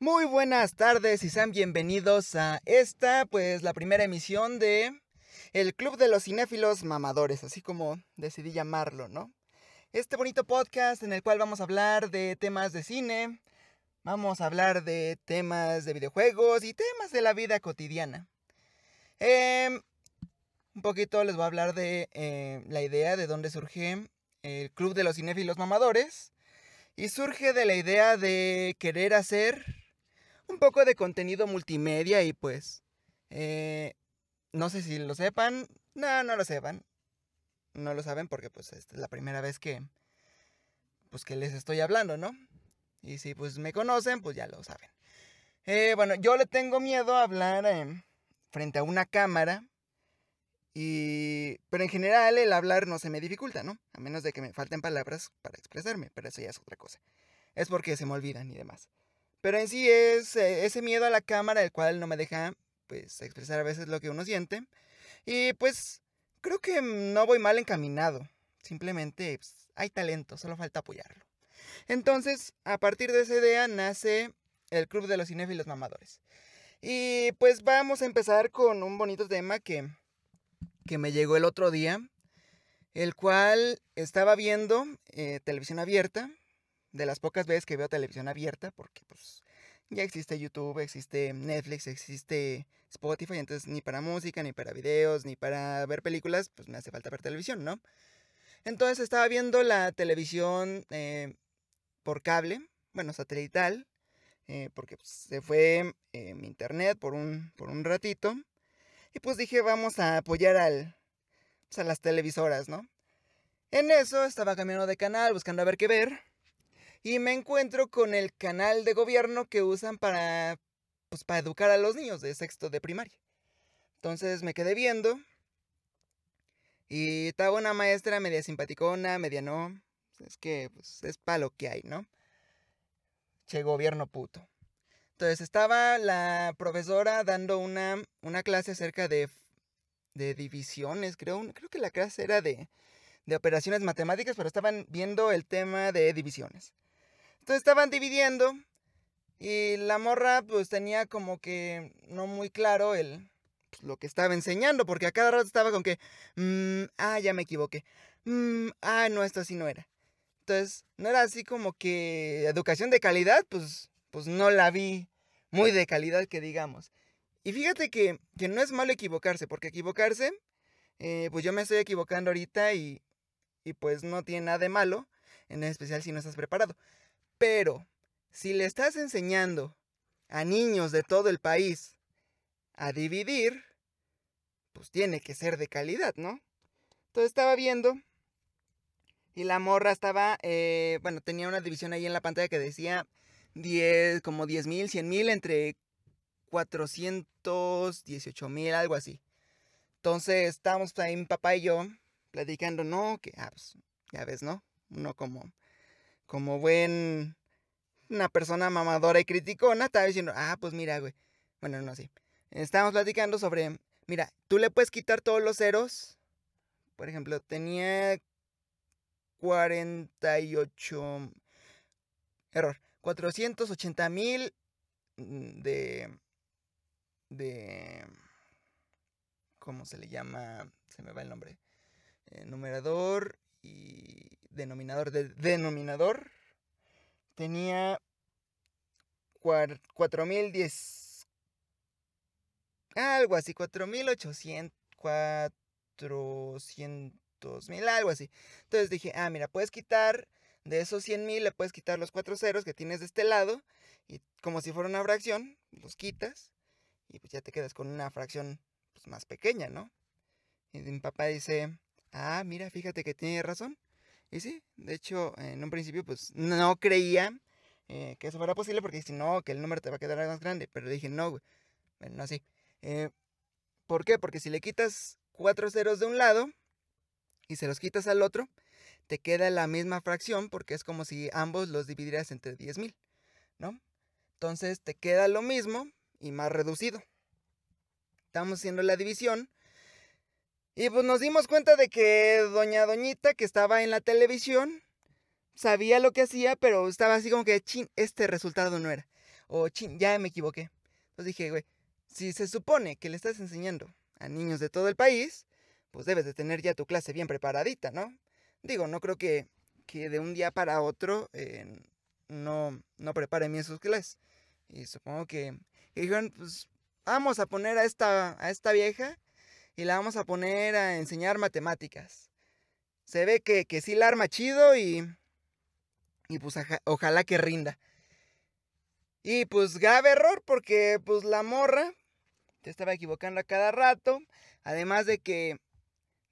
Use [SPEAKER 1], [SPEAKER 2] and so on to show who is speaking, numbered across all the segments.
[SPEAKER 1] Muy buenas tardes y sean bienvenidos a esta, pues la primera emisión de el Club de los Cinéfilos Mamadores, así como decidí llamarlo, ¿no? Este bonito podcast en el cual vamos a hablar de temas de cine, vamos a hablar de temas de videojuegos y temas de la vida cotidiana. Em, un poquito les voy a hablar de eh, la idea de dónde surge el Club de los Cinéfilos Mamadores. Y surge de la idea de querer hacer un poco de contenido multimedia y pues... Eh, no sé si lo sepan. No, no lo sepan. No lo saben porque pues esta es la primera vez que... Pues que les estoy hablando, ¿no? Y si pues me conocen, pues ya lo saben. Eh, bueno, yo le tengo miedo a hablar frente a una cámara y, pero en general el hablar no se me dificulta, ¿no? A menos de que me falten palabras para expresarme, pero eso ya es otra cosa. Es porque se me olvidan y demás. Pero en sí es eh, ese miedo a la cámara el cual no me deja, pues, expresar a veces lo que uno siente. Y pues, creo que no voy mal encaminado. Simplemente pues, hay talento, solo falta apoyarlo. Entonces, a partir de esa idea nace el Club de los Cinéfilos Mamadores. Y pues vamos a empezar con un bonito tema que que me llegó el otro día, el cual estaba viendo eh, televisión abierta, de las pocas veces que veo televisión abierta, porque pues ya existe YouTube, existe Netflix, existe Spotify, entonces ni para música, ni para videos, ni para ver películas, pues me hace falta ver televisión, ¿no? Entonces estaba viendo la televisión eh, por cable, bueno, satelital, eh, porque pues, se fue mi internet por un, por un ratito. Y pues dije, vamos a apoyar al, pues, a las televisoras, ¿no? En eso estaba cambiando de canal, buscando a ver qué ver. Y me encuentro con el canal de gobierno que usan para, pues, para educar a los niños de sexto de primaria. Entonces me quedé viendo. Y estaba una maestra media simpaticona, media no. Es que, pues, es para lo que hay, ¿no? Che gobierno puto. Entonces estaba la profesora dando una, una clase acerca de, de, divisiones, creo, creo que la clase era de, de operaciones matemáticas, pero estaban viendo el tema de divisiones. Entonces estaban dividiendo y la morra pues tenía como que no muy claro el, pues, lo que estaba enseñando, porque a cada rato estaba con que, mmm, ah, ya me equivoqué, mmm, ah, no, esto así no era. Entonces, no era así como que educación de calidad, pues pues no la vi muy de calidad que digamos. Y fíjate que, que no es malo equivocarse, porque equivocarse, eh, pues yo me estoy equivocando ahorita y, y pues no tiene nada de malo, en especial si no estás preparado. Pero si le estás enseñando a niños de todo el país a dividir, pues tiene que ser de calidad, ¿no? Entonces estaba viendo y la morra estaba, eh, bueno, tenía una división ahí en la pantalla que decía 10, como 10 mil, 100 mil, entre 418 mil, algo así. Entonces estábamos ahí mi papá y yo platicando, no, que, ah, pues, ya ves, ¿no? Uno como, como buen, una persona mamadora y criticona, estaba diciendo, ah, pues mira, güey. Bueno, no, sí. Estábamos platicando sobre, mira, tú le puedes quitar todos los ceros. Por ejemplo, tenía 48... Error. 480 mil de, de, ¿cómo se le llama? Se me va el nombre. Eh, numerador y denominador. De, denominador tenía 4010, algo así, 4800, 400 mil, algo así. Entonces dije, ah, mira, puedes quitar de esos 100 mil le puedes quitar los cuatro ceros que tienes de este lado y como si fuera una fracción, los quitas y pues ya te quedas con una fracción pues, más pequeña, ¿no? Y mi papá dice, ah, mira, fíjate que tiene razón. Y sí, de hecho, en un principio pues no creía eh, que eso fuera posible porque si no, que el número te va a quedar más grande. Pero dije, no, güey. Bueno, así. Eh, ¿Por qué? Porque si le quitas cuatro ceros de un lado y se los quitas al otro, te queda la misma fracción porque es como si ambos los dividieras entre 10.000, ¿no? Entonces te queda lo mismo y más reducido. Estamos haciendo la división. Y pues nos dimos cuenta de que doña Doñita, que estaba en la televisión, sabía lo que hacía, pero estaba así como que, chin, este resultado no era. O chin, ya me equivoqué. Entonces dije, güey, si se supone que le estás enseñando a niños de todo el país, pues debes de tener ya tu clase bien preparadita, ¿no? Digo, no creo que, que de un día para otro eh, no, no preparen bien sus clases. Y supongo que, dijeron, pues vamos a poner a esta, a esta vieja y la vamos a poner a enseñar matemáticas. Se ve que, que sí la arma chido y, y pues ojalá que rinda. Y pues grave error porque pues la morra te estaba equivocando a cada rato. Además de que,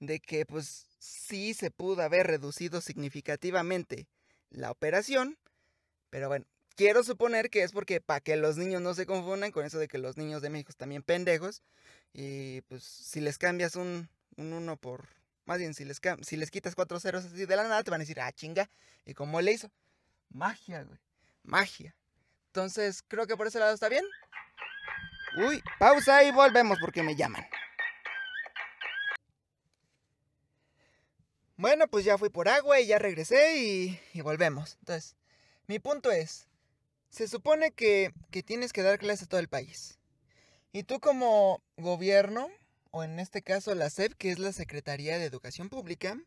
[SPEAKER 1] de que pues sí se pudo haber reducido significativamente la operación. Pero bueno, quiero suponer que es porque para que los niños no se confundan con eso de que los niños de México están pendejos. Y pues si les cambias un, un 1 por... Más bien, si les, si les quitas cuatro ceros así de la nada, te van a decir, ah, chinga. ¿Y cómo le hizo? Magia, güey. Magia. Entonces, creo que por ese lado está bien. Uy, pausa y volvemos porque me llaman. Bueno, pues ya fui por agua y ya regresé y volvemos. Entonces, mi punto es, se supone que, que tienes que dar clases a todo el país. Y tú como gobierno, o en este caso la SEP, que es la Secretaría de Educación Pública,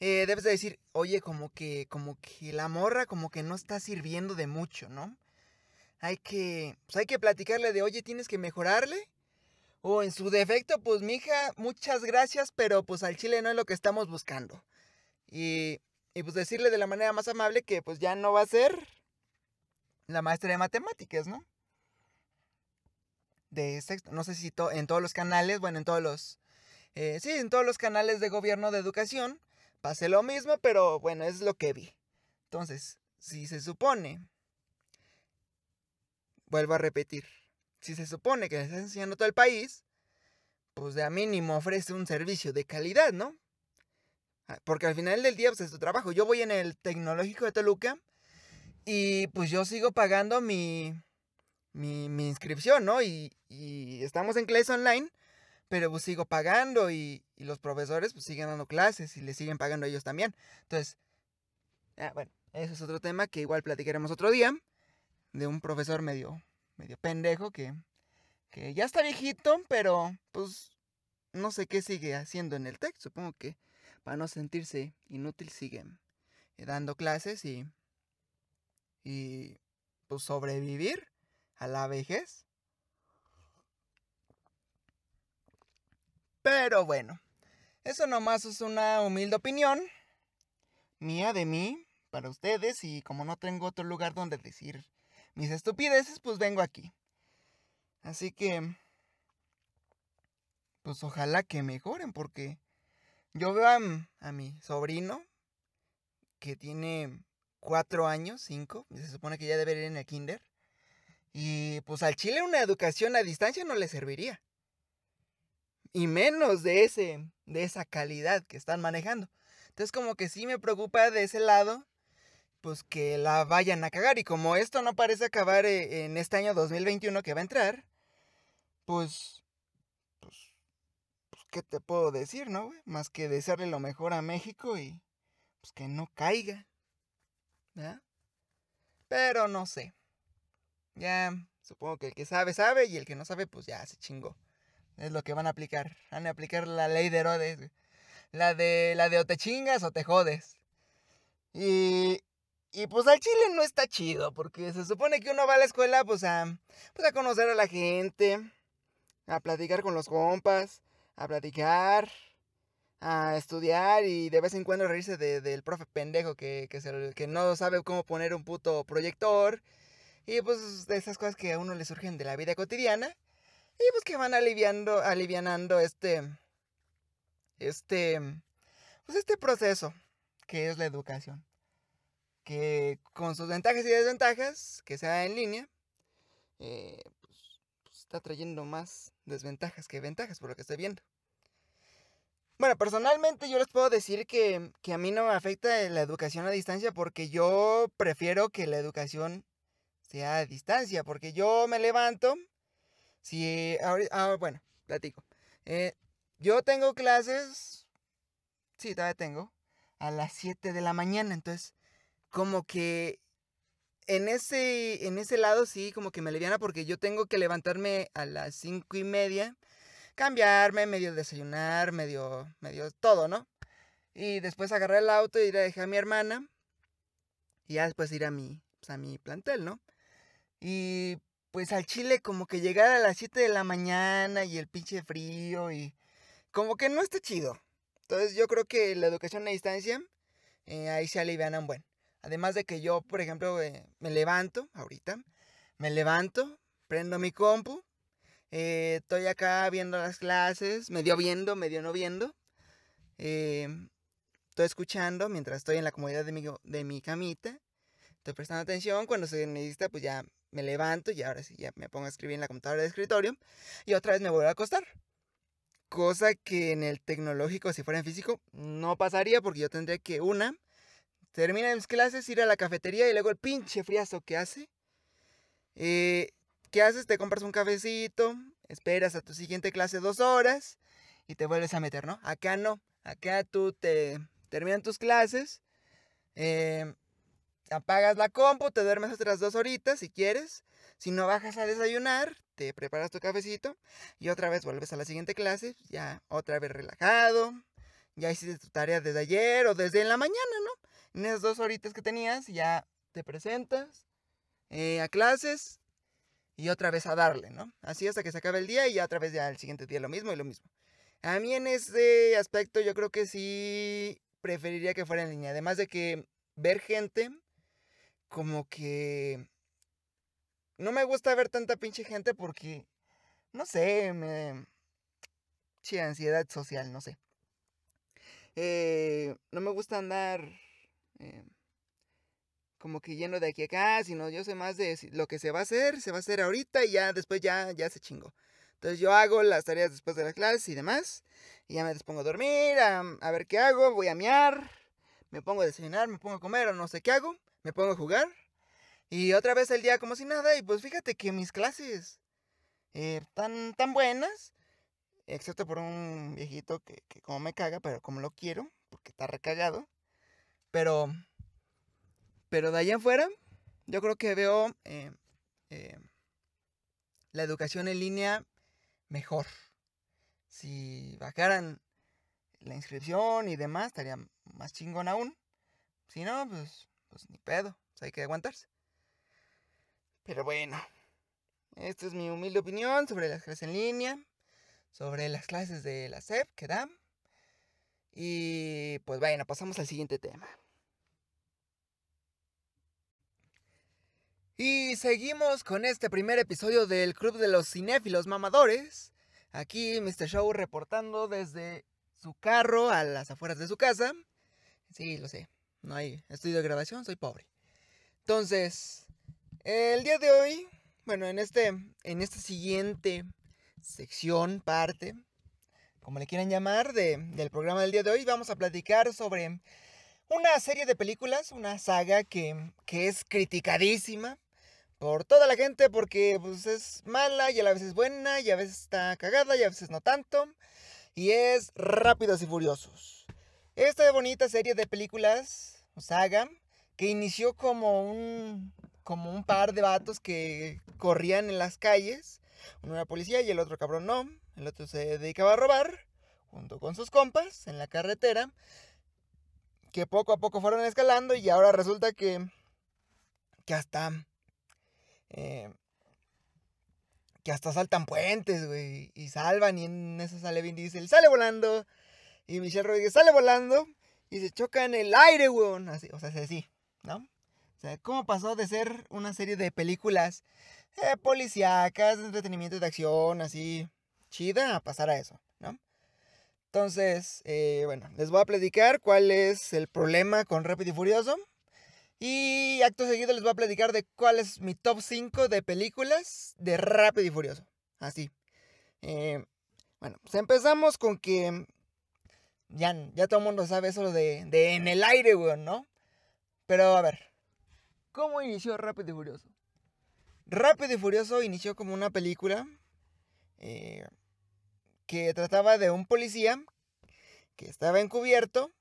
[SPEAKER 1] eh, debes de decir, oye, como que, como que la morra como que no está sirviendo de mucho, ¿no? Hay que, pues hay que platicarle de, oye, tienes que mejorarle. O en su defecto, pues mija, muchas gracias, pero pues al chile no es lo que estamos buscando. Y y pues decirle de la manera más amable que pues ya no va a ser la maestra de matemáticas, ¿no? De sexto, no sé si en todos los canales, bueno, en todos los... Eh, sí, en todos los canales de gobierno de educación pase lo mismo, pero bueno, es lo que vi. Entonces, si se supone, vuelvo a repetir, si se supone que le estás enseñando todo el país, pues de a mínimo ofrece un servicio de calidad, ¿no? Ah, porque al final del día, pues es tu trabajo. Yo voy en el tecnológico de Toluca y pues yo sigo pagando mi, mi, inscripción, ¿no? Y, estamos en clase online, pero pues sigo pagando y, los profesores pues siguen dando clases y le siguen pagando a ellos también. Entonces, ah, bueno, ese es otro tema que igual platicaremos otro día, de un profesor medio, medio pendejo que, que ya está viejito, pero pues no sé qué sigue haciendo en el texto. Supongo que para no sentirse inútil, siguen eh, dando clases y, y pues sobrevivir a la vejez. Pero bueno, eso nomás es una humilde opinión mía de mí para ustedes y como no tengo otro lugar donde decir mis estupideces, pues vengo aquí. Así que, pues ojalá que mejoren porque yo veo a, mi sobrino que tiene cuatro años, cinco, se supone que ya debe ir en el kinder. Y pues al chile una educación a distancia no le serviría. Y menos de, ese, de esa calidad que están manejando. Entonces como que sí me preocupa de ese lado, pues que la vayan a cagar. Y como esto no parece acabar eh, en este año 2021 que va a entrar, pues ¿qué te puedo decir, no? Más que desearle lo mejor a México y pues que no caiga. Pero no sé. Ya, supongo que el que sabe, sabe y el que no sabe, pues ya se chingó. Es lo que van a aplicar. Van a aplicar la ley de Herodes. La de, la de o te chingas o te jodes. Y, y pues al chile no está chido, porque se supone que uno va a la escuela pues a, pues a conocer a la gente, a platicar con los compas, a platicar, a estudiar y de vez en cuando reírse del profe pendejo que, que, no sabe cómo poner un puto proyector. Y pues de esas cosas que a uno le surgen de la vida cotidiana. Y pues que van aliviando, alivianando este, este, pues este proceso que es la educación. Que con sus ventajas y desventajas, que sea en línea, eh, pues, pues está trayendo más desventajas que ventajas por lo que estoy viendo. Bueno, personalmente yo les puedo decir que, a mí no me afecta la educación a distancia porque yo prefiero que la educación sea a distancia, porque yo me levanto, si, ah, bueno, platico. Eh, yo tengo clases, sí, todavía tengo, a las 7 de la mañana, entonces como que en ese, en ese lado sí, como que me aliviana porque yo tengo que levantarme a las cinco y media, cambiarme, medio desayunar, medio, medio todo, ¿no? Y después agarrar el auto y a dejar a mi hermana. Y ya después ir a mi, pues, a mi plantel, ¿no? Y pues al Chile como que llegar a las 7 de la mañana y el pinche frío y como que no está chido. Entonces yo creo que la educación a distancia eh, ahí se alivian un buen. Además de que yo, por ejemplo, eh, me levanto ahorita, me levanto, prendo mi compu, eh, estoy acá viendo las clases, medio viendo, medio no viendo. estoy escuchando mientras estoy en la comodidad de mi, de mi camita. Estoy prestando atención. Cuando se necesita, pues ya me levanto y ahora sí ya me pongo a escribir en la computadora de escritorio. Y otra vez me vuelvo a acostar. Cosa que en el tecnológico, si fuera en físico, no pasaría porque yo tendría que, una, terminar mis clases, ir a la cafetería y luego el pinche friazo que hace. Eh, ¿Qué haces? Te compras un cafecito, esperas a tu siguiente clase dos horas y te vuelves a meter, ¿no? Acá no. Acá tú te terminan tus clases, eh, apagas la compu, te duermes otras dos horitas si quieres. Si no bajas a desayunar, te preparas tu cafecito y otra vez vuelves a la siguiente clase, ya otra vez relajado. Ya hiciste tu tarea desde ayer o desde en la mañana, ¿no? En esas dos horitas que tenías, ya te presentas eh, a clases y otra vez a darle, ¿no? Así hasta que se acabe el día y ya otra vez ya el siguiente día lo mismo y lo mismo. A mí en ese aspecto yo creo que sí preferiría que fuera en línea. Además de que ver gente como que no me gusta ver tanta pinche gente porque, no sé, me... Che, ansiedad social, no sé. Eh, no me gusta andar eh, como que lleno de aquí a acá, sino yo sé más de lo que se va a hacer, se va a hacer ahorita y ya después ya, ya se chingó. Entonces yo hago las tareas después de las clases y demás, y ya me dispongo a dormir, a, ver qué hago, voy a miar, me pongo a desayunar, me pongo a comer o no sé qué hago, me pongo a jugar y otra vez el día como si nada. Y pues fíjate que mis clases eh, tan, tan buenas. Excepto por un viejito que, como me caga, pero como lo quiero, porque está recagado. Pero, pero de allá afuera, yo creo que veo eh, eh, la educación en línea mejor. Si bajaran la inscripción y demás, estaría más chingón aún. Si no, pues, pues ni pedo, pues hay que aguantarse. Pero bueno, esta es mi humilde opinión sobre las clases en línea, sobre las clases de la SEP que dan. Y pues bueno, pasamos al siguiente tema. Y seguimos con este primer episodio del Club de los Cinéfilos Mamadores. Aquí Mr. Show reportando desde su carro a las afueras de su casa. Sí, lo sé. No hay estudio de grabación, soy pobre. Entonces, el día de hoy, bueno, en este, en esta siguiente sección, parte, como le quieran llamar, del programa del día de hoy, vamos a platicar sobre una serie de películas, una saga que, que es criticadísima por toda la gente porque pues, es mala y a la vez es buena y a veces está cagada y a veces no tanto. Y es Rápidos y Furiosos. Esta bonita serie de películas, saga, que inició como un, como un par de vatos que corrían en las calles. Uno era policía y el otro cabrón no. El otro se dedicaba a robar, junto con sus compas, en la carretera. Que poco a poco fueron escalando y ahora resulta que, que hasta... Eh, que hasta saltan puentes, güey, y salvan, y en eso sale Vin Diesel, sale volando, y Michelle Rodríguez sale volando, y se choca en el aire, así, o sea, así, ¿no? O sea, ¿cómo pasó de ser una serie de películas eh, policíacas, de entretenimiento de acción, así chida, a pasar a eso, ¿no? Entonces, eh, bueno, les voy a platicar cuál es el problema con Rápido y Furioso. Y acto seguido les voy a platicar de cuál es mi top 5 de películas de Rápido y Furioso. Así. Eh, bueno, pues empezamos con que ya, ya todo el mundo sabe eso de, de en el aire, weón, ¿no? Pero a ver, ¿Cómo inició Rápido y Furioso? Rápido y Furioso inició como una película eh, que trataba de un policía que estaba encubierto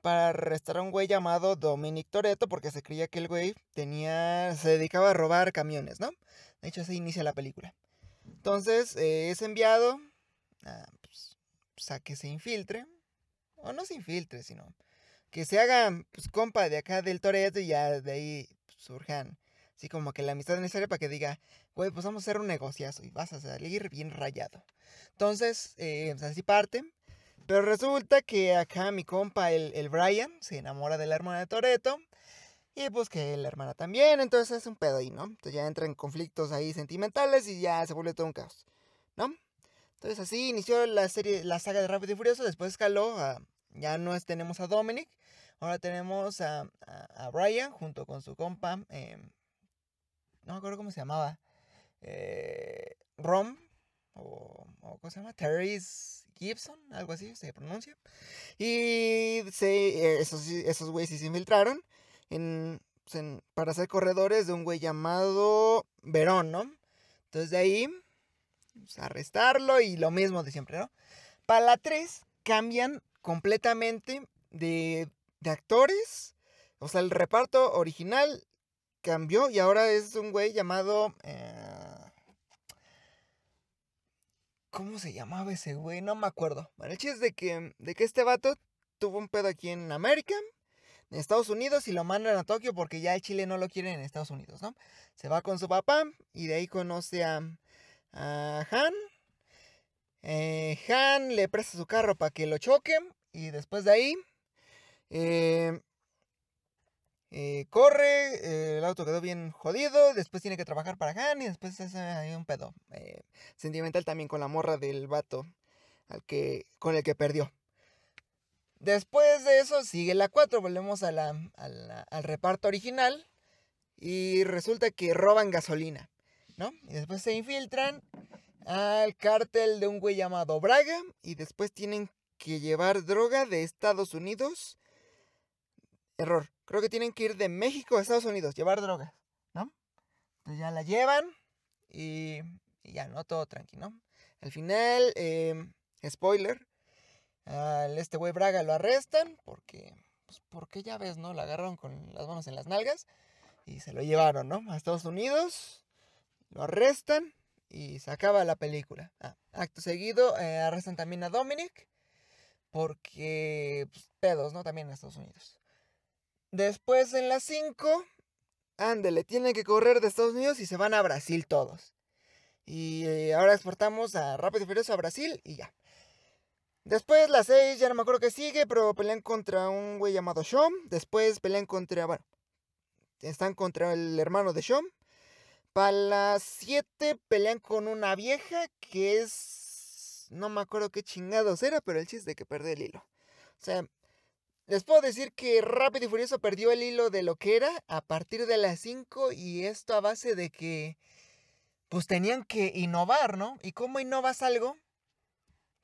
[SPEAKER 1] para arrestar a un güey llamado Dominic Toretto porque se creía que el güey tenía, se dedicaba a robar camiones, ¿no? De hecho, así inicia la película. Entonces, eh, es enviado a, pues, pues, que se infiltre, o no se infiltre, sino que se haga, pues, compa de acá del Toretto y ya de ahí surjan, así como que la amistad necesaria para que diga, güey, pues vamos a hacer un negociazo y vas a salir bien rayado. Entonces, eh, pues, así parte. Pero resulta que acá mi compa, el, el Brian, se enamora de la hermana de Toreto. Y pues que la hermana también, entonces es un pedo ahí, ¿no? Entonces ya entran conflictos ahí sentimentales y ya se vuelve todo un caos, ¿no? Entonces así inició la serie, la saga de Rápido y Furioso, después escaló ya no tenemos a Dominic, ahora tenemos a, a, Brian junto con su compa, eh, no me acuerdo cómo se llamaba, eh, Rom, o, o ¿cómo se llama? Terry's Gibson, algo así se pronuncia. Y se, esos, esos güeyes se infiltraron pues, en, para ser corredores de un güey llamado Verón, ¿no? Entonces de ahí, pues, arrestarlo y lo mismo de siempre, ¿no? Para la 3 cambian completamente de, de actores. O sea, el reparto original cambió y ahora es un güey llamado... Eh, ¿Cómo se llamaba ese güey? No me acuerdo. Bueno, el chiste es de que, de que este vato tuvo un pedo aquí en América, en Estados Unidos, y lo mandan a Tokio porque ya el Chile no lo quiere en Estados Unidos, ¿no? Se va con su papá y de ahí conoce a, Han. Eh, Han le presta su carro para que lo choque y después de ahí eh, eh, corre, eh, el auto quedó bien jodido, después tiene que trabajar para Han y después es un pedo eh, sentimental también con la morra del vato al que, con el que perdió. Después de eso sigue la 4, volvemos a la, al reparto original y resulta que roban gasolina, ¿no? Y después se infiltran al cártel de un güey llamado Braga y después tienen que llevar droga de Estados Unidos. Error, creo que tienen que ir de México a Estados Unidos, llevar drogas, ¿no? Entonces ya la llevan y, ya, ¿no? Todo tranquilo. Al final, em, spoiler, este güey Braga lo arrestan porque, pues porque ya ves, ¿no? La agarraron con las manos en las nalgas y se lo llevaron, ¿no? A Estados Unidos, lo arrestan y se acaba la película. Ah, acto seguido, eh, arrestan también a Dominic porque, pues, pedos, ¿no? También en Estados Unidos. Después en las 5, ándele, tienen que correr de Estados Unidos y se van a Brasil todos. Y eh, ahora exportamos a Rápido y a Brasil y ya. Después las 6, ya no me acuerdo qué sigue, pero pelean contra un güey llamado Sean. Después pelean contra, bueno, están contra el hermano de Sean. Para las 7 pelean con una vieja que es... No me acuerdo qué chingados era, pero el chiste de que perdí el hilo. O sea, les puedo decir que Rápido y Furioso perdió el hilo de lo que era a partir de las 5 y esto a base de que pues tenían que innovar, ¿no? ¿Y cómo innovas algo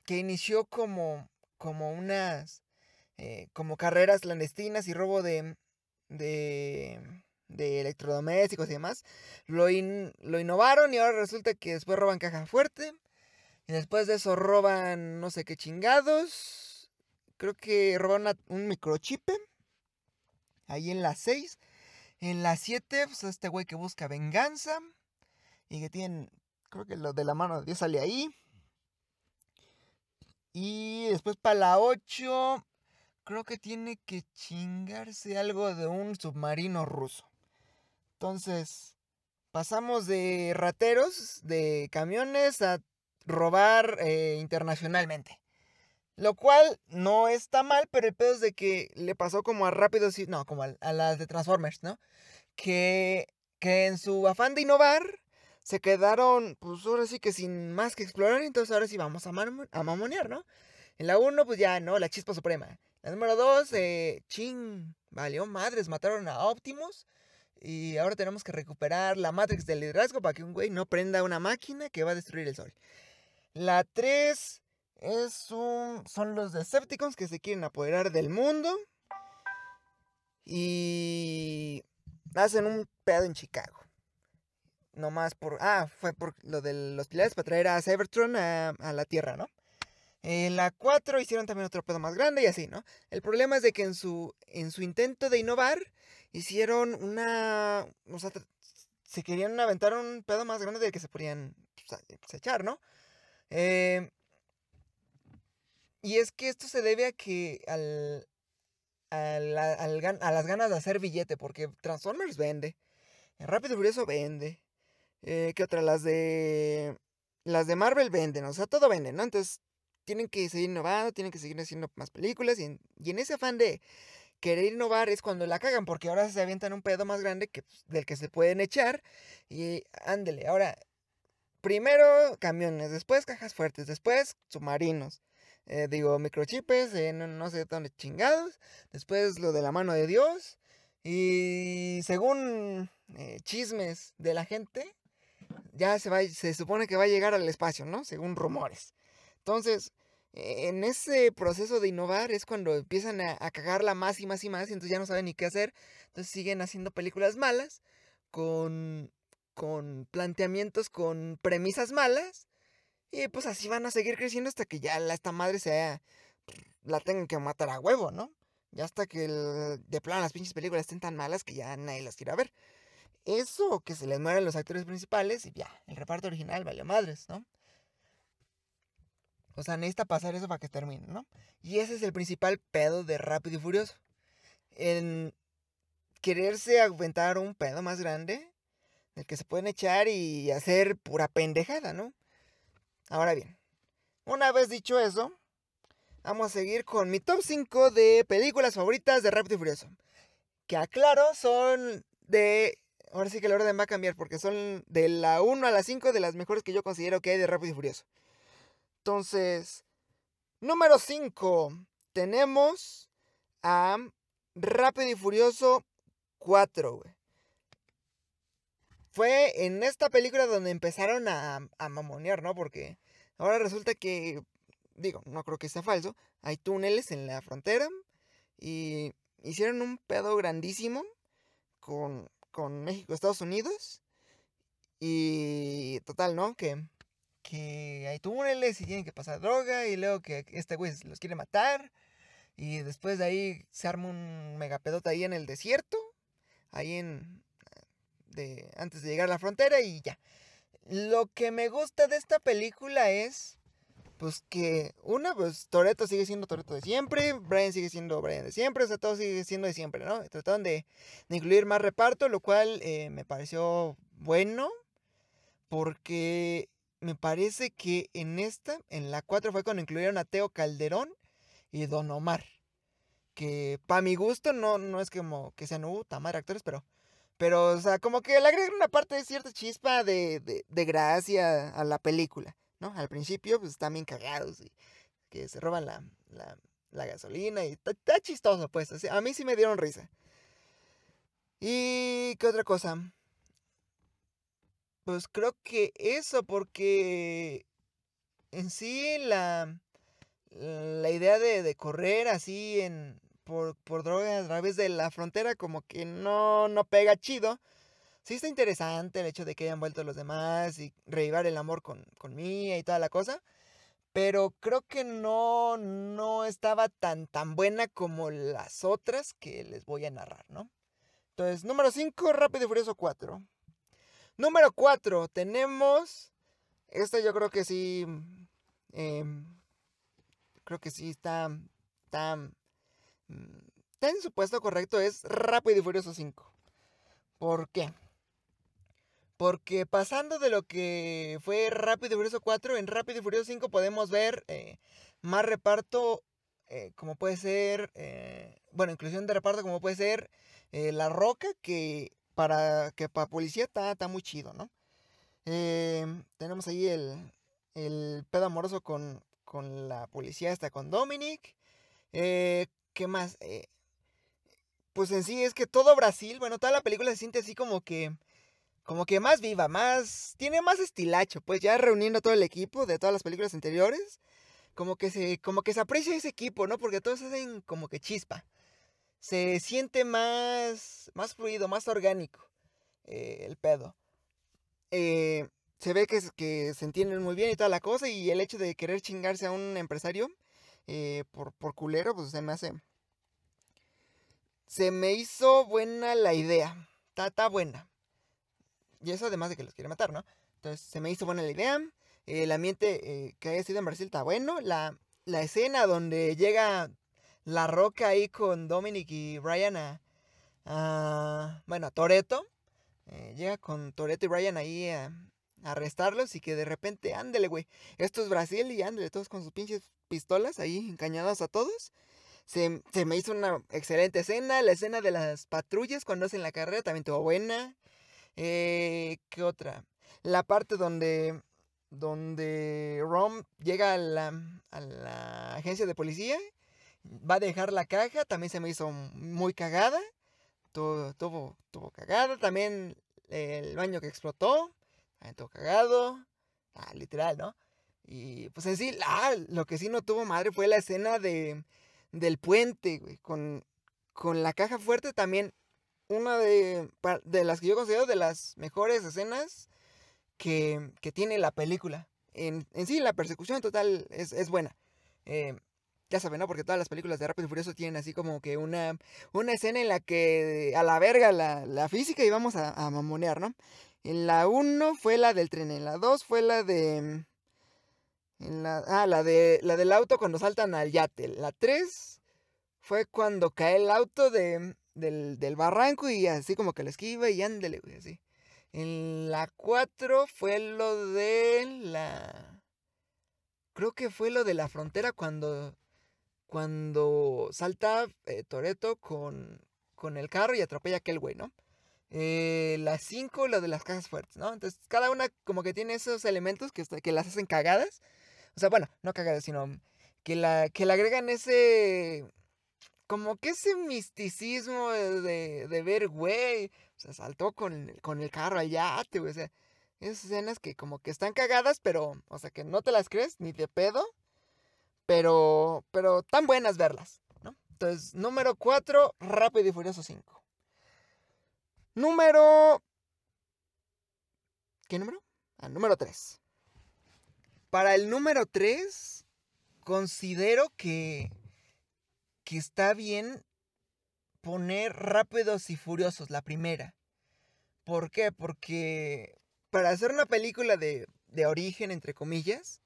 [SPEAKER 1] que inició como, como unas, eh, como carreras clandestinas y robo de, de, de electrodomésticos y demás? Lo, lo innovaron y ahora resulta que después roban caja fuerte y después de eso roban no sé qué chingados creo que robaron un microchip. Ahí en la 6. En la 7, pues este güey que busca venganza. Y que tienen, creo que lo de la mano de Dios sale ahí. Y después para la 8, creo que tiene que chingarse algo de un submarino ruso. Entonces, pasamos de rateros, de camiones, a robar eh, internacionalmente. Lo cual no está mal, pero el pedo es de que le pasó como a Rápido, no, como a, las de Transformers, ¿no? Que, que en su afán de innovar se quedaron, pues ahora sí que sin más que explorar, entonces ahora sí vamos a, a mamonear, ¿no? En la 1, pues ya, ¿no? La chispa suprema. La número 2, eh, ching, valió madres, mataron a Optimus. Y ahora tenemos que recuperar la Matrix del liderazgo para que un güey no prenda una máquina que va a destruir el sol. La 3, es un, son los Decepticons que se quieren apoderar del mundo. Y hacen un pedo en Chicago. Nomás por... Ah, fue por lo de los pilares para traer a Cybertron a, la Tierra, ¿no? En la 4 hicieron también otro pedo más grande y así, ¿no? El problema es de que en su, en su intento de innovar, hicieron una... O sea, se querían aventar un pedo más grande del que se podían pues, echar, ¿no? Eh, y es que esto se debe a que al, a, las ganas de hacer billete, porque Transformers vende, Rápido y Furioso vende, eh, ¿qué otra? Las de... Las de Marvel venden, o sea, todo vende, ¿no? Entonces tienen que seguir innovando, tienen que seguir haciendo más películas y en, ese afán de querer innovar es cuando la cagan, porque ahora se avientan un pedo más grande que, pues, del que se pueden echar y ándele, ahora, primero camiones, después cajas fuertes, después submarinos, eh, digo, microchips, eh, no, sé dónde chingados. Después lo de la mano de Dios. Y según eh, chismes de la gente, ya se, va, se supone que va a llegar al espacio, ¿no? Según rumores. Entonces, en ese proceso de innovar es cuando empiezan a, a, cagarla más y más y más y entonces ya no saben ni qué hacer. Entonces siguen haciendo películas malas con, con planteamientos, con premisas malas y pues así van a seguir creciendo hasta que ya esta madre sea. La tengan que matar a huevo, ¿no? Ya hasta que de plano las pinches películas estén tan malas que ya nadie las quiera ver. Eso, que se les mueran los actores principales y ya, el reparto original vale madres, ¿no? O sea, necesita pasar eso para que termine, ¿no? Y ese es el principal pedo de Rápido y Furioso. En quererse aventar un pedo más grande, del que se pueden echar y hacer pura pendejada, ¿no? Ahora bien, una vez dicho eso, vamos a seguir con mi top 5 de películas favoritas de Rápido y Furioso. Que aclaro, son de... Ahora sí que el orden va a cambiar porque son de la 1 a la 5 de las mejores que yo considero que hay de Rápido y Furioso. Entonces, número 5, tenemos a Rápido y Furioso 4, fue en esta película donde empezaron a, mamonear, ¿no? Porque ahora resulta que, digo, no creo que sea falso, hay túneles en la frontera y hicieron un pedo grandísimo con, con México, Estados Unidos. Y total, ¿no? Que, que hay túneles y tienen que pasar droga y luego que este güey los quiere matar. Y después de ahí se arma un megapedota ahí en el desierto. Ahí en, antes de llegar a la frontera y ya. Lo que me gusta de esta película es, pues que una, pues Toreto sigue siendo Toreto de siempre, Brian sigue siendo Brian de siempre, o sea, todo sigue siendo de siempre, ¿no? Trataron de, incluir más reparto, lo cual eh, me pareció bueno, porque me parece que en esta, en la 4 fue cuando incluyeron a Teo Calderón y Don Omar. Que para mi gusto no, no es como que sean, uh, tamar actores, pero pero, o sea, como que le agregan una parte de cierta chispa de, de, gracia a la película, ¿no? Al principio, pues están bien cagados y que se roban la, la, gasolina y está, chistoso, pues. a mí sí me dieron risa. ¿Y qué otra cosa? Pues creo que eso, porque en sí la, la idea de, de correr así en, por, por drogas a través de la frontera como que no, no pega chido. Sí está interesante el hecho de que hayan vuelto los demás y revivar el amor con, con y toda la cosa. Pero creo que no, no estaba tan, tan buena como las otras que les voy a narrar, ¿no? Entonces, número 5, Rápido y Furioso 4. Número 4, tenemos... Esta yo creo que sí... Em, creo que sí está... está ten su puesto correcto es Rápido y Furioso 5. ¿Por qué? Porque pasando de lo que fue Rápido y Furioso 4, en Rápido y Furioso 5 podemos ver eh, más reparto, eh, como puede ser, eh, bueno, inclusión de reparto como puede ser La Roca, que para, que para policía está, muy chido, ¿no? tenemos ahí el, el pedo amoroso con, con la policía, está con Dominic. ¿Qué más? Eh, pues en sí es que todo Brasil, bueno, toda la película se siente así como que, como que más viva, más, tiene más estilacho, pues ya reuniendo todo el equipo de todas las películas anteriores, como que se, como que se aprecia ese equipo, ¿no? Porque todos hacen como que chispa. Se siente más, más fluido, más orgánico eh, el pedo. Eh, se ve que, que se entienden muy bien y toda la cosa. Y el hecho de querer chingarse a un empresario eh, por, por culero, pues se me hace. Se me hizo buena la idea. Está, buena. Y eso además de que los quiere matar, ¿no? Entonces se me hizo buena la idea. El ambiente eh, que haya sido en Brasil está bueno. La, la escena donde llega la roca ahí con Dominic y Brian a. bueno, a Toreto. Eh, llega con Toreto y Brian ahí a, arrestarlos y que de repente, ándele, güey. Esto es Brasil y ándele, todos con sus pinches pistolas ahí encañados a todos. Se, me hizo una excelente escena. La escena de las patrullas cuando hacen la carrera también estuvo buena. Eh, ¿Qué otra? La parte donde, donde Rom llega a la, a la agencia de policía, va a dejar la caja, también se me hizo muy cagada. Tuvo, tuvo, tuvo cagada. También el baño que explotó, estuvo cagado. Ah, literal, ¿no? Y pues en sí, ah, lo que sí no tuvo madre fue la escena de, del puente, güey, con, con la caja fuerte también. Una de, de las que yo considero de las mejores escenas que, que tiene la película. En, en, sí, la persecución total es, es buena. Eh, ya saben, ¿no? Porque todas las películas de Rápido y Furioso tienen así como que una, una escena en la que a la verga la, la física y vamos a mamonear, ¿no? En la 1 fue la del tren, en la 2 fue la de la, ah, la, de, la del auto cuando saltan al yate. La 3 fue cuando cae el auto de, del, del, barranco y así como que la esquiva y ándele, güey, así. En la 4 fue lo de la... Creo que fue lo de la frontera cuando... Cuando salta eh, Toreto con, con el carro y atropella a aquel güey, ¿no? Eh, la 5, lo de las cajas fuertes, ¿no? Entonces, cada una como que tiene esos elementos que, que las hacen cagadas. O sea, bueno, no cagada, sino que, la, que le agregan ese. Como que ese misticismo de, de ver, güey. O sea, saltó con, con el carro al yate, güey. O sea, esas escenas que como que están cagadas, pero, o sea, que no te las crees ni de pedo. Pero, pero tan buenas verlas, ¿no? Entonces, número 4, Rápido y Furioso 5. Número... ¿Qué número? Ah, número 3. Para el número 3, considero que, que está bien poner rápidos y furiosos, la primera. ¿Por qué? Porque para hacer una película de, de origen, entre comillas,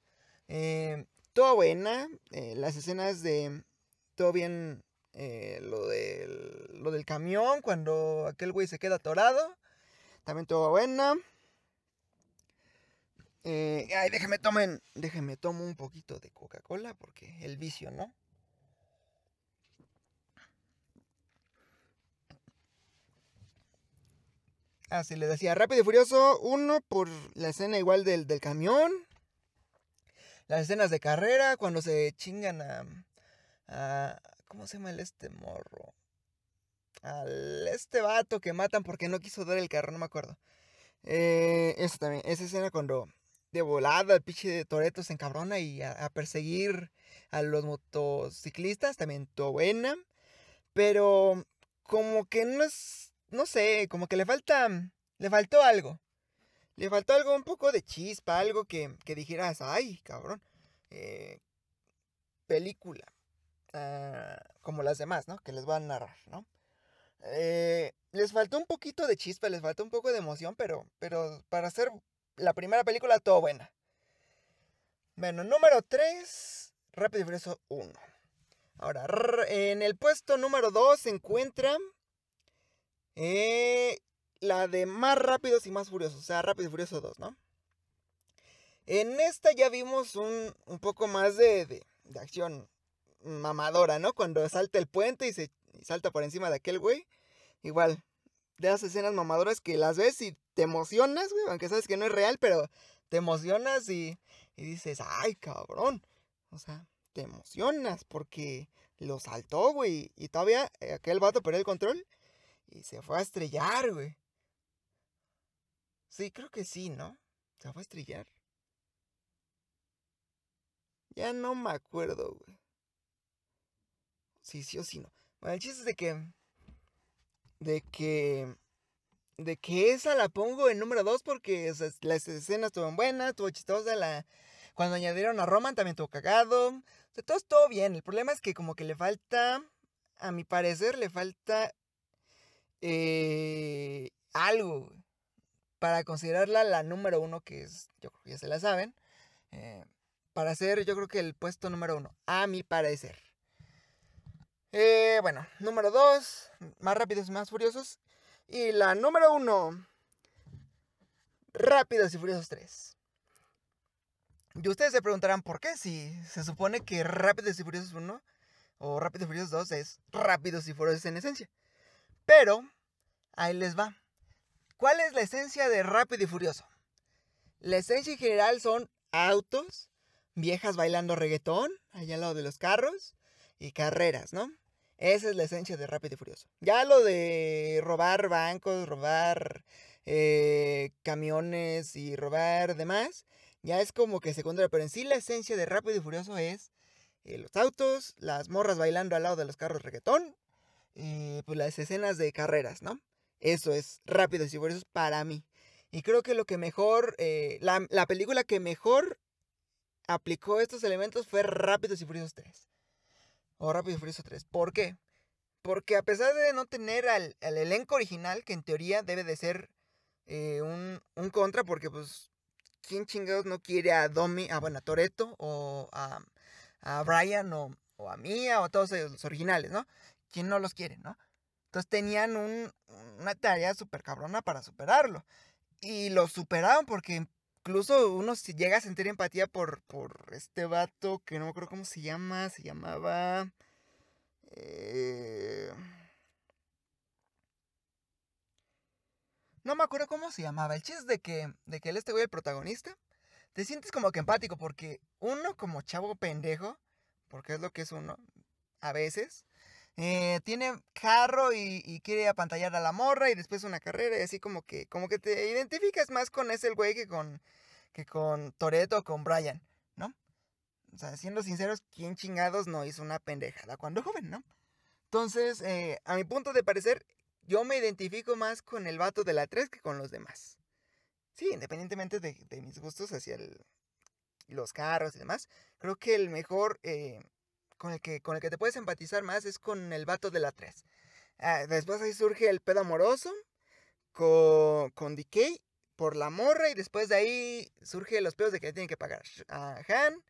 [SPEAKER 1] eh, toda buena, eh, las escenas de todo bien, eh, lo, del, lo del camión, cuando aquel güey se queda atorado, también todo buena. Eh, ay, déjame tomen, déjeme tomo un poquito de Coca-Cola porque el vicio, ¿no? Ah, sí, le decía Rápido y Furioso uno por la escena igual del, del camión. Las escenas de carrera, cuando se chingan a, a. ¿Cómo se llama este morro? Al este vato que matan porque no quiso dar el carro, no me acuerdo. Eh, eso también, esa escena cuando de volada, el pinche de Toreto se encabrona y a, perseguir a los motociclistas, también todo buena. Pero como que no es, no sé, como que le falta, le faltó algo. Le faltó algo, un poco de chispa, algo que, que dijeras, ay, cabrón, eh, película. Ah, como las demás, ¿no? Que les voy a narrar, ¿no? Eh, les faltó un poquito de chispa, les faltó un poco de emoción, pero, pero para hacer la primera película todo buena. Bueno, número 3, Rápido y Furioso 1. Ahora, en el puesto número 2 se encuentra eh, la de Más Rápidos y Más Furiosos, o sea, Rápido y Furioso 2, ¿no? En esta ya vimos un, un poco más de, de, de, acción mamadora, ¿no? Cuando salta el puente y se salta por encima de aquel güey. Igual, de esas escenas mamadoras que las ves y te emocionas, güey, aunque sabes que no es real, pero te emocionas y, y dices, ay, cabrón. O sea, te emocionas porque lo saltó, güey, y todavía eh, aquel vato perdió el control y se fue a estrellar, güey. Sí, creo que sí, ¿no? Se fue a estrellar. Ya no me acuerdo, güey. Sí, sí o sí, no. Bueno, el chiste es de que de que de que esa la pongo en número 2 porque las escenas estuvieron buenas, estuvo chistosa, la, cuando añadieron a Roman también estuvo cagado. O sea, todo estuvo bien. El problema es que como que le falta, a mi parecer, le falta eh, algo para considerarla la número uno, que es, yo creo que ya se la saben, eh, para ser yo creo que el puesto número uno, a mi parecer. Eh, bueno, número dos, más rápidos y más furiosos. Y la número uno, Rápidos y Furiosos 3. Y ustedes se preguntarán por qué, si se supone que Rápidos y Furiosos 1 o Rápidos y Furiosos 2 es Rápidos y Furiosos en esencia. Pero, ahí les va. ¿Cuál es la esencia de Rápido y Furioso? La esencia en general son autos, viejas bailando reggaetón, allá al lado de los carros, y carreras, ¿no? Esa es la esencia de Rápido y Furioso. Ya lo de robar bancos, robar eh, camiones y robar demás, ya es como que secundario, pero en sí la esencia de Rápido y Furioso es eh, los autos, las morras bailando al lado de los carros reggaetón, y pues las escenas de carreras, ¿no? Eso es Rápidos y Furiosos para mí. Y creo que lo que mejor, eh, la, película que mejor aplicó estos elementos fue Rápidos y Furiosos 3. O Rápidos y Furiosos 3. ¿Por qué? Porque a pesar de no tener al, elenco original, que en teoría debe de ser eh, un, contra, porque pues, ¿quién chingados no quiere a Domi, a, bueno, a Toreto, o a, a Brian, o, o, a Mia, o a todos los originales, ¿no? ¿Quién no los quiere, no? Entonces tenían una tarea súper cabrona para superarlo. Y lo superaron porque incluso uno llega a sentir empatía por, por este vato que no me acuerdo cómo se llama. Se llamaba... Eh, no me acuerdo cómo se llamaba. El chiste de que, de que él este güey, el protagonista, te sientes como que empático porque uno como chavo pendejo, porque es lo que es uno, a veces, eh, tiene carro y, quiere apantallar a la morra y después una carrera y así como que, como que te identificas más con ese güey que con, que con Toreto o con Brian, ¿no? O sea, siendo sinceros, ¿quién chingados no hizo una pendejada cuando joven, ¿no? Entonces, eh, a mi punto de parecer, yo me identifico más con el vato de la 3 que con los demás. Sí, independientemente de, mis gustos hacia los carros y demás, creo que el mejor eh, con el que, con el que te puedes empatizar más es con el vato de la 3. Ah, después ahí surge el pedo amoroso con, con Decay por la morra y después de ahí surge los pedos de que le tienen que pagar a Han.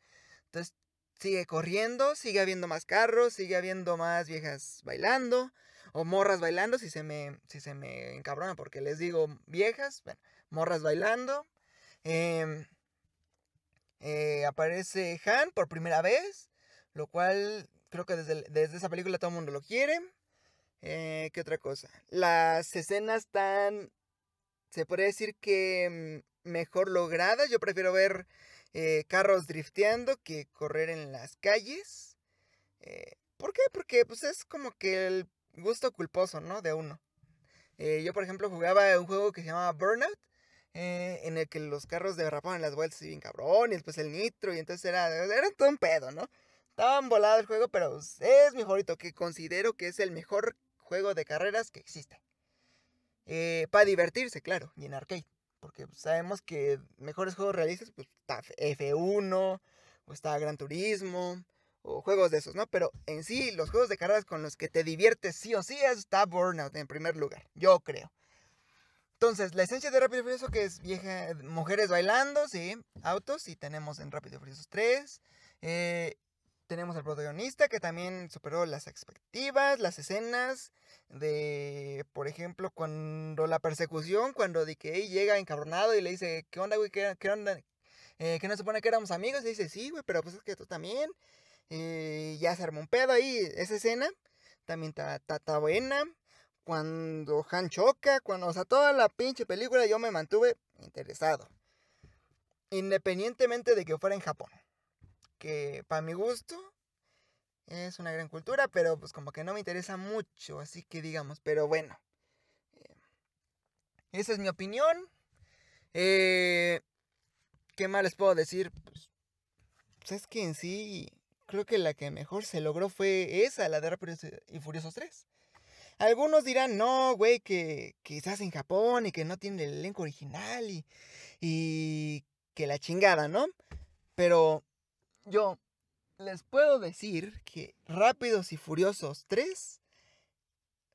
[SPEAKER 1] Entonces sigue corriendo, sigue habiendo más carros, sigue habiendo más viejas bailando o morras bailando si se me, si se me encabrona porque les digo viejas, bueno, morras bailando. Em, eh, aparece Han por primera vez. Lo cual creo que desde, desde esa película todo el mundo lo quiere. Eh, ¿Qué otra cosa? Las escenas están, se podría decir que mm, mejor logradas. Yo prefiero ver eh, carros drifteando que correr en las calles. Eh, ¿Por qué? Porque pues es como que el gusto culposo, ¿no? De uno. yo, por ejemplo, jugaba un juego que se llamaba Burnout. en el que los carros derrapaban las vueltas y bien cabrón. Y después el nitro. Y entonces era, era todo un pedo, ¿no? Estaban volado el juego, pero es mi favorito, que considero que es el mejor juego de carreras que existe. Eh, para divertirse, claro, y en arcade. Porque sabemos que mejores juegos realistas, pues está F1, o está Gran Turismo, o juegos de esos, ¿no? Pero en sí, los juegos de carreras con los que te diviertes sí o sí está Burnout en primer lugar, yo creo. Entonces, la esencia de Rápido y Furioso que es vieja, mujeres bailando, sí, autos, y tenemos en Rápido y Furioso 3. Eh, tenemos al protagonista que también superó las expectativas, las escenas de, por ejemplo, cuando la persecución, cuando DK llega encabronado y le dice, ¿qué onda, güey? ¿Qué, onda? Eh, ¿Que no se supone que éramos amigos? Y dice, sí, güey, pero pues es que tú también. Eh, ya se armó un pedo ahí, esa escena también está buena. Cuando Han choca, cuando, o sea, toda la pinche película yo me mantuve interesado. Independientemente de que fuera en Japón que para mi gusto es una gran cultura, pero pues como que no me interesa mucho, así que digamos, pero bueno. Eh, esa es mi opinión. Eh, ¿Qué más les puedo decir? Pues, pues, es que en sí creo que la que mejor se logró fue esa, la de Rápidos y Furiosos 3. Algunos dirán, no, güey, que quizás en Japón y que no tiene el elenco original y, y que la chingada, ¿no? Pero yo les puedo decir que Rápidos y Furiosos 3,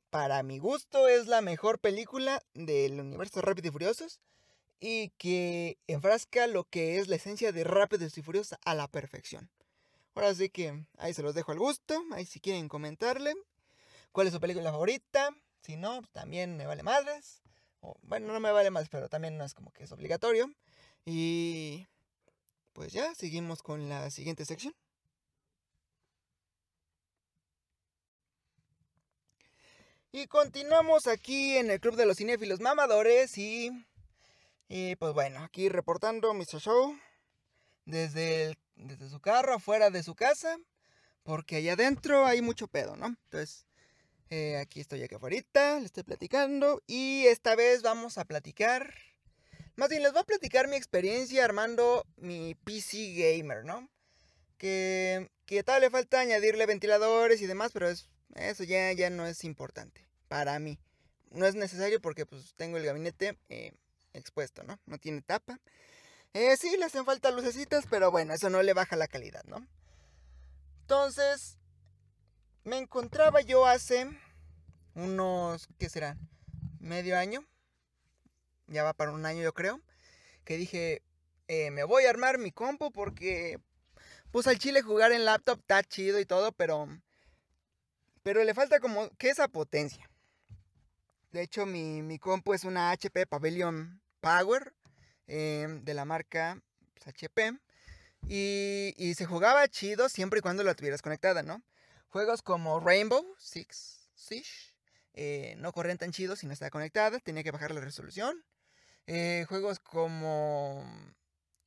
[SPEAKER 1] para mi gusto, es la mejor película del universo Rápidos y Furiosos y que enfrasca lo que es la esencia de Rápidos y Furiosos a la perfección. Ahora sí que ahí se los dejo al gusto, ahí si quieren comentarle cuál es su película favorita, si no, también me vale madres. Bueno, no me vale más, pero también no es como que es obligatorio. Y pues ya, seguimos con la siguiente sección. Y continuamos aquí en el Club de los Cinéfilos Mamadores y... Y pues bueno, aquí reportando Mr. Show desde, desde su carro, afuera de su casa, porque allá adentro hay mucho pedo, ¿no? Entonces, eh, aquí estoy aquí afuera, le estoy platicando y esta vez vamos a platicar, más bien les voy a platicar mi experiencia armando mi PC Gamer, ¿no? Que, que tal le falta añadirle ventiladores y demás, pero es, eso ya, ya no es importante para mí. No es necesario porque pues tengo el gabinete eh, expuesto, ¿no? No tiene tapa. Eh, sí, le hacen falta lucecitas, pero bueno, eso no le baja la calidad, ¿no? Entonces, me encontraba yo hace unos, ¿qué será? Medio año. Ya va para un año yo creo. Que dije, eh, me voy a armar mi compu porque, pues al chile jugar en laptop está chido y todo, pero, pero le falta como que esa potencia. De hecho, mi, mi es una HP Pavilion Power Em, de la marca HP. Pues, y, se jugaba chido siempre y cuando la tuvieras conectada, ¿no? Juegos como Rainbow Six Siege eh, no corren tan chido si no estaba conectada, tenía que bajar la resolución. Eh, juegos como...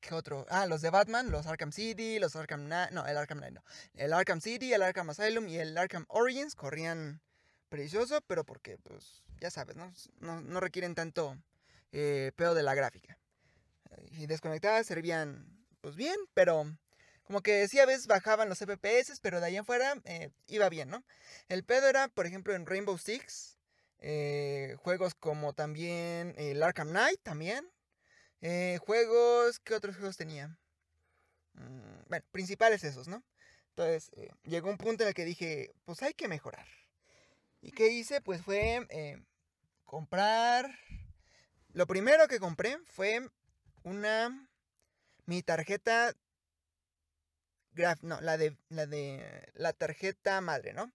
[SPEAKER 1] ¿Qué otro? Ah, los de Batman, los Arkham City, los Arkham No, el Arkham Knight no. El Arkham City, el Arkham Asylum y el Arkham Origins corrían precioso, pero porque, pues, ya sabes, ¿no? No, requieren tanto eh, pedo de la gráfica y desconectadas servían pues bien, pero como que sí a veces bajaban los FPS, pero de ahí en fuera eh, iba bien, ¿no? El pedo era, por ejemplo, en Rainbow Six, eh, juegos como también el Arkham Knight, también. Eh, juegos, ¿qué otros juegos tenía? Mm, bueno, principales esos, ¿no? Entonces, llegó un punto en el que dije, pues hay que mejorar. ¿Y qué hice? Pues fue comprar... Lo primero que compré fue una. Mi tarjeta. No, la de. La de. La tarjeta madre, ¿no?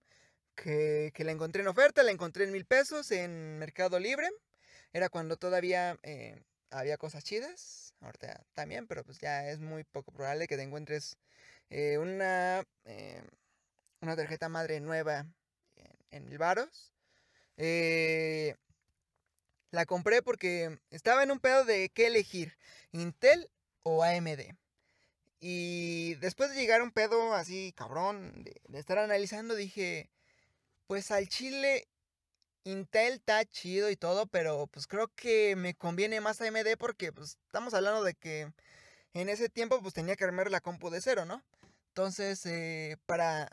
[SPEAKER 1] Que, la encontré en oferta, la encontré en mil pesos en Mercado Libre. Era cuando todavía eh, había cosas chidas. Ahorita también, pero pues ya es muy poco probable que te encuentres eh, una. Eh, una tarjeta madre nueva en, mil varos. La compré porque estaba en un pedo de qué elegir, Intel o AMD. Y después de llegar un pedo así cabrón, de, estar analizando, dije, pues al chile Intel está chido y todo, pero pues creo que me conviene más AMD porque pues estamos hablando de que en ese tiempo pues tenía que armar la compu de cero, ¿no? Entonces, eh, para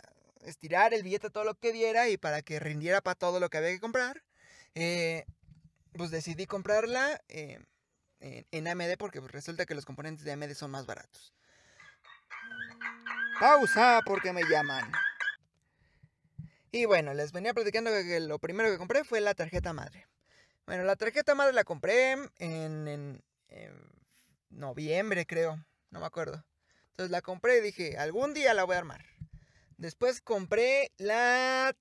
[SPEAKER 1] estirar el billete todo lo que diera y para que rindiera para todo lo que había que comprar, eh, pues decidí comprarla eh, en, AMD porque pues, resulta que los componentes de AMD son más baratos. Pausa porque me llaman. Y bueno, les venía platicando que lo primero que compré fue la tarjeta madre. Bueno, la tarjeta madre la compré en, noviembre, creo. No me acuerdo. Entonces la compré y dije, algún día la voy a armar. Después compré la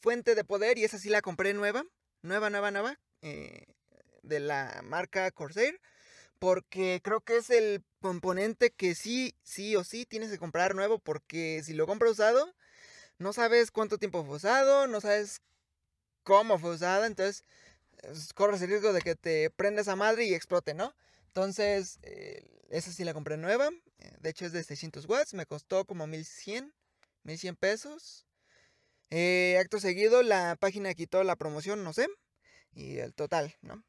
[SPEAKER 1] fuente de poder y esa sí la compré nueva. Nueva, nueva, nueva. Eh, de la marca Corsair. Porque creo que es el componente que sí, sí o sí tienes que comprar nuevo. Porque si lo compras usado, no sabes cuánto tiempo fue usado, no sabes cómo fue usada. Entonces corres el riesgo de que te prendas a madre y explote, ¿no? Entonces, eh, esa sí la compré nueva. Eh, de hecho es de 600 watts. Me costó como 1100, 1100 pesos. acto seguido, la página quitó la promoción, no sé y el total, ¿no?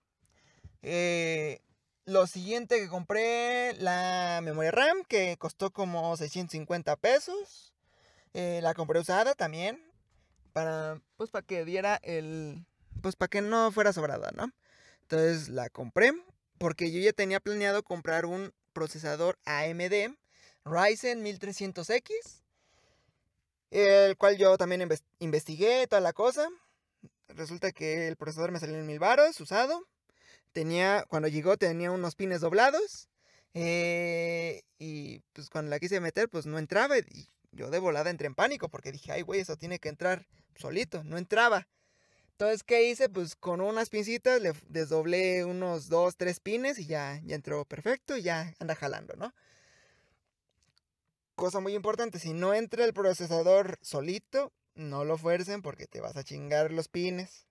[SPEAKER 1] Eh, lo siguiente que compré, la memoria RAM, que costó como 650 pesos. Eh, la compré usada también. para, pues para que diera el, pues para que no fuera sobrada, ¿no? Entonces la compré porque yo ya tenía planeado comprar un procesador AMD Ryzen 1300X, el cual yo también investigué toda la cosa. Resulta que el procesador me salió en mil baros, usado. Tenía, cuando llegó tenía unos pines doblados. Eh, y pues cuando la quise meter, pues no entraba. Y yo de volada entré en pánico porque dije, ay, güey, eso tiene que entrar solito. No entraba. Entonces, ¿qué hice? Pues con unas pincitas le desdoblé unos dos, tres pines y ya, ya entró perfecto y ya anda jalando, ¿no? Cosa muy importante, si no entra el procesador solito, no lo fuercen porque te vas a chingar los pines.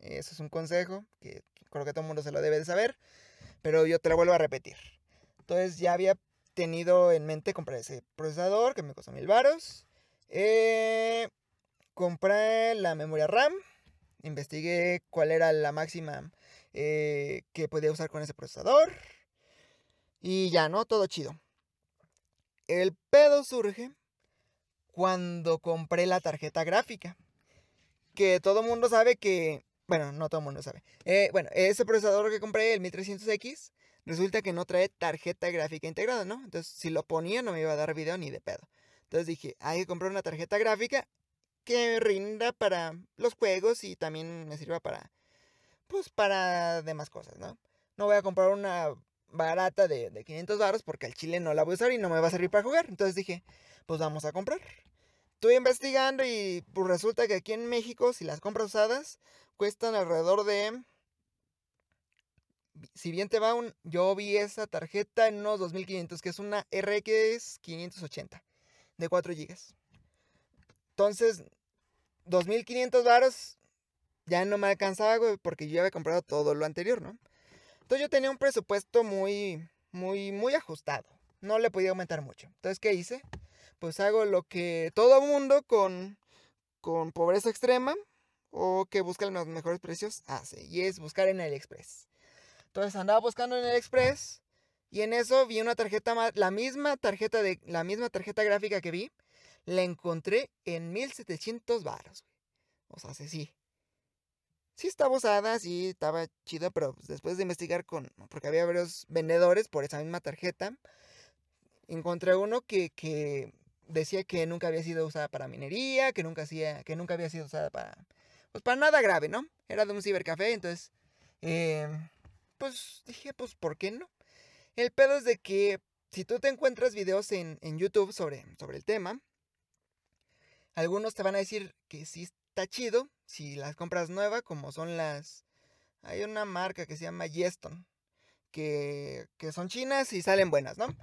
[SPEAKER 1] Eso es un consejo que creo que todo el mundo se lo debe de saber, pero yo te lo vuelvo a repetir. Entonces ya había tenido en mente comprar ese procesador que me costó mil baros. Eh, compré la memoria RAM investigué cuál era la máxima eh, que podía usar con ese procesador. Y ya, ¿no? Todo chido. El pedo surge cuando compré la tarjeta gráfica. Que todo mundo sabe que... Bueno, no todo el mundo sabe. Eh, bueno, ese procesador que compré, el 1300X, resulta que no trae tarjeta gráfica integrada, ¿no? Entonces, si lo ponía no me iba a dar video ni de pedo. Entonces dije, hay que comprar una tarjeta gráfica que rinda para los juegos y también me sirva para, pues, para demás cosas, ¿no? No voy a comprar una barata de, de 500 baros porque al chile no la voy a usar y no me va a servir para jugar. Entonces dije, pues vamos a comprar. Estuve investigando y pues resulta que aquí en México, si las compras usadas, cuestan alrededor de... Si bien te va un... Yo vi esa tarjeta en unos 2500, que es una RX 580 de 4 GB. Entonces, 2500 varos ya no me alcanzaba, porque yo había comprado todo lo anterior, ¿no? Entonces yo tenía un presupuesto muy, muy, muy ajustado. No le podía aumentar mucho. Entonces, ¿qué hice? Pues hago lo que todo mundo con, con pobreza extrema o que busca los mejores precios hace. Y es buscar en AliExpress. Entonces andaba buscando en AliExpress y en eso vi una tarjeta, la misma tarjeta de, la misma tarjeta gráfica que vi, la encontré en 1700 baros. O sea, sí. Sí estaba usada, sí estaba chida, pero pues, después de investigar con... Porque había varios vendedores por esa misma tarjeta. Encontré uno que, que decía que nunca había sido usada para minería, que nunca, hacía, que nunca había sido usada para... Pues para nada grave, ¿no? Era de un cibercafé, entonces... Eh, pues dije, pues, ¿por qué no? El pedo es de que si tú te encuentras videos en, en YouTube sobre, sobre el tema, algunos te van a decir que sí está chido si las compras nueva, como son las... Hay una marca que se llama Yeston, que, que son chinas y salen buenas, ¿no?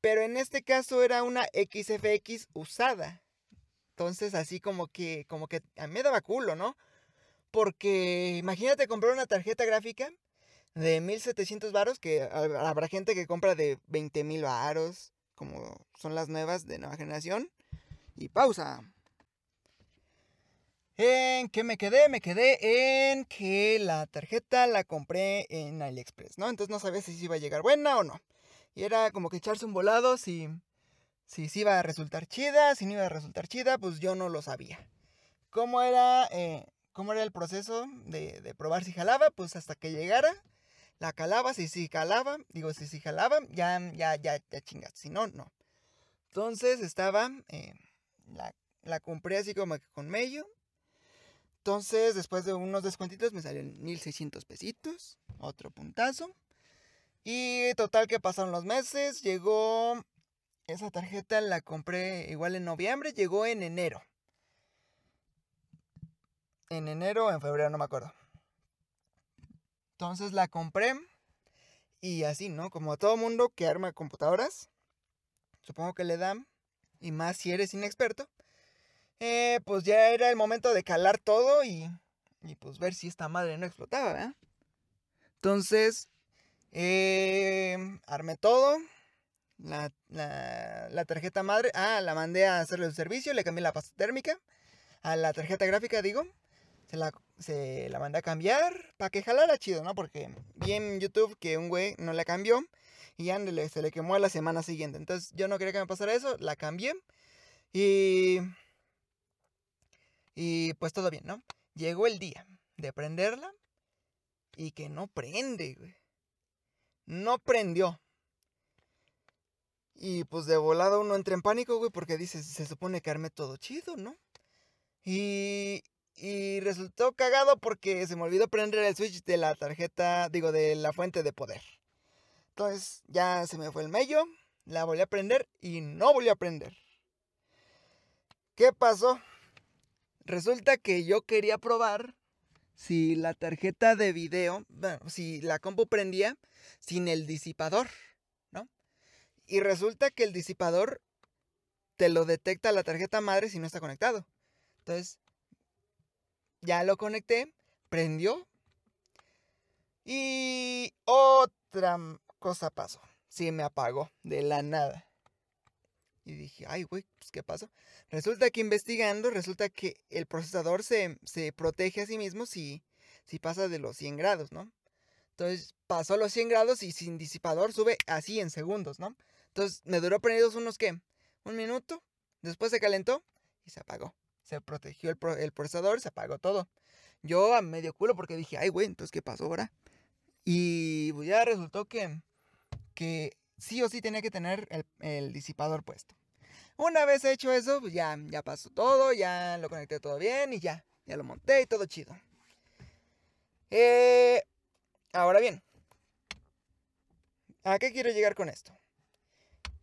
[SPEAKER 1] Pero en este caso era una XFX usada. Entonces así como que, como que a mí me daba culo, ¿no? Porque imagínate comprar una tarjeta gráfica de 1700 varos, que habrá gente que compra de 20 mil varos, como son las nuevas de nueva generación. Y pausa. ¿En qué me quedé? Me quedé en que la tarjeta la compré en AliExpress, ¿no? Entonces no sabía si iba a llegar buena o no. Y era como que echarse un volado si, si, iba a resultar chida, si no iba a resultar chida, pues yo no lo sabía. ¿Cómo era, eh, cómo era el proceso de, probar si jalaba? Pues hasta que llegara, la calaba, si sí calaba, digo, si sí jalaba, ya, ya, ya, ya chingas, si no, no. Entonces estaba, eh, la, la compré así como que con medio, entonces, después de unos descuentitos, me salieron 1600 pesitos. Otro puntazo. Y total que pasaron los meses. Llegó. Esa tarjeta la compré igual en noviembre. Llegó en enero. En enero o en febrero, no me acuerdo. Entonces la compré. Y así, ¿no? Como todo mundo que arma computadoras. Supongo que le dan. Y más si eres inexperto eh, pues ya era el momento de calar todo y, y pues ver si esta madre no explotaba, ¿verdad? Entonces, eh, armé todo. La, la, tarjeta madre, ah, la mandé a hacerle el servicio, le cambié la pasta térmica. A la tarjeta gráfica, digo, se la, se la mandé a cambiar para que jalara chido, ¿no? Porque vi en YouTube que un güey no la cambió y ándale, se le quemó a la semana siguiente. Entonces yo no quería que me pasara eso, la cambié. Y Y pues todo bien, ¿no? Llegó el día de prenderla y que no prende, güey. No prendió. Y pues de volada uno entra en pánico, güey, porque dice, se supone que armé todo chido, ¿no? Y, y resultó cagado porque se me olvidó prender el switch de la tarjeta, digo, de la fuente de poder. Entonces ya se me fue el mello, la volví a prender y no volví a prender. ¿Qué pasó? Resulta que yo quería probar si la tarjeta de video, bueno, si la compu prendía sin el disipador, ¿no? Y resulta que el disipador te lo detecta la tarjeta madre si no está conectado. Entonces, ya lo conecté, prendió. Y otra cosa pasó. Sí, me apagó de la nada. Y dije, ay, güey, pues ¿qué pasó? Resulta que investigando, resulta que el procesador se, protege a sí mismo si, si pasa de los 100 grados, ¿no? Entonces pasó los 100 grados y sin disipador sube así en segundos, ¿no? Entonces me duró prendidos unos, ¿qué? Un minuto. Después se calentó y se apagó se protegió el, procesador, se apagó todo. Yo a medio culo porque dije, ay, güey, entonces, ¿qué pasó ahora? Y pues, ya resultó que, que sí o sí tenía que tener el, disipador puesto. Una vez hecho eso, pues ya, ya pasó todo, ya lo conecté todo bien y ya, ya lo monté y todo chido. Eh, ahora bien, ¿a qué quiero llegar con esto?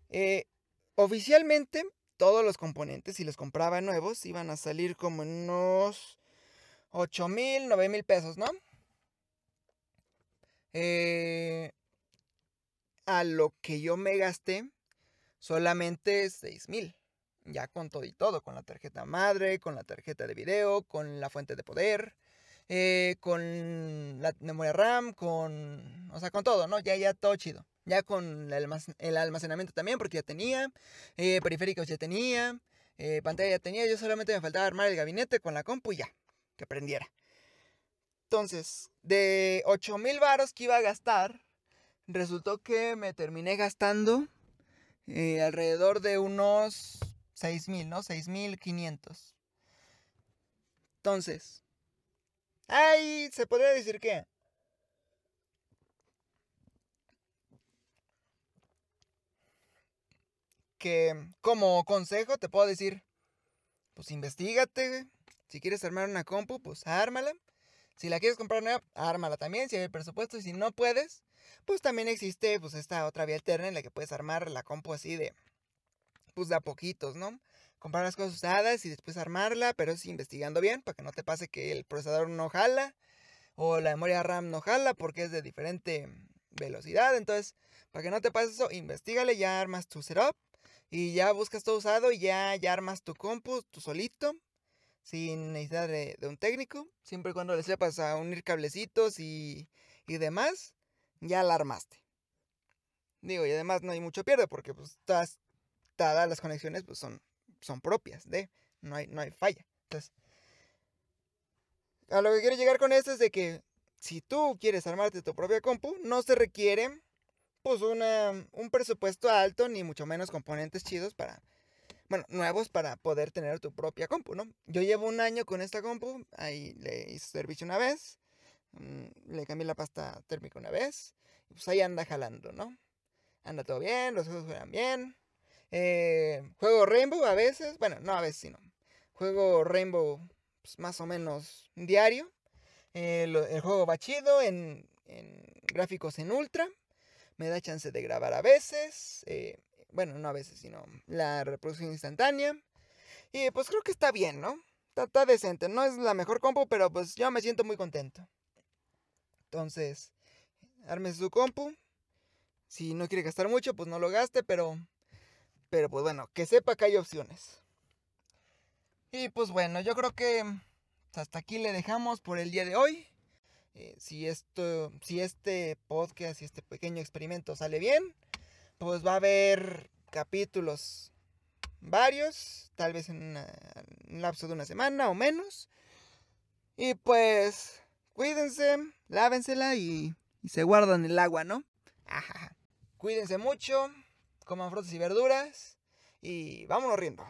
[SPEAKER 1] Eh, oficialmente todos los componentes, si los compraba nuevos, iban a salir como unos 8 mil, 9 mil pesos, ¿no? Eh, a lo que yo me gasté, solamente 6 mil. Ya con todo y todo, con la tarjeta madre, con la tarjeta de video, con la fuente de poder, eh, con la memoria RAM, con... O sea, con todo, ¿no? Ya, ya todo chido. Ya con el almacenamiento también, porque ya tenía. Eh, periféricos ya tenía. Eh, pantalla ya tenía. Yo solamente me faltaba armar el gabinete con la compu y ya. Que prendiera. Entonces, de 8000 varos que iba a gastar, resultó que me terminé gastando alrededor de unos 6000, ¿no? 6500. Entonces, ahí se podría decir que que como consejo te puedo decir, pues investigate, si quieres armar una compu, pues ármala. Si la quieres comprar nueva, ármala también, si hay presupuesto y si no puedes, pues también existe pues esta otra vía alterna en la que puedes armar la compu así de pues de a poquitos, ¿no? Comprar las cosas usadas y después armarla, pero sí investigando bien para que no te pase que el procesador no jala o la memoria RAM no jala porque es de diferente velocidad, entonces para que no te pase eso, investigale, ya armas tu setup y ya buscas todo usado y ya, ya armas tu compu, tú solito, sin necesidad de, un técnico. Siempre y cuando le sepas a unir cablecitos y, y demás, ya la armaste. Digo, y además no hay mucho pierde porque pues todas, todas las conexiones pues, son, son propias de, no hay, no hay falla. Entonces, a lo que quiero llegar con esto es de que si tú quieres armarte tu propia compu, no se requiere pues una, un presupuesto alto, ni mucho menos componentes chidos para, bueno, nuevos para poder tener tu propia compu, ¿no? Yo llevo un año con esta compu, ahí le hice servicio una vez, mm, le cambié la pasta térmica una vez, y pues ahí anda jalando, ¿no? Anda todo bien, los juegos juegan bien. Eh, juego Rainbow a veces, bueno, no a veces, sino. Juego Rainbow pues, más o menos diario. Eh, el juego va chido en, en gráficos en ultra me da chance de grabar a veces, eh, bueno, no a veces, sino la reproducción instantánea. Y pues creo que está bien, ¿no? Está, decente, no es la mejor compu, pero pues yo me siento muy contento. Entonces, arme su compu. Si no quiere gastar mucho, pues no lo gaste, pero, pero pues bueno, que sepa que hay opciones. Y pues bueno, yo creo que hasta aquí le dejamos por el día de hoy. Eh, si, esto, si este podcast, si este pequeño experimento sale bien, pues va a haber capítulos varios, tal vez en, un lapso de una semana o menos. Y pues, cuídense, lávensela y, y se guardan el agua, ¿no? Cuídense mucho, coman frutas y verduras y vámonos riendo.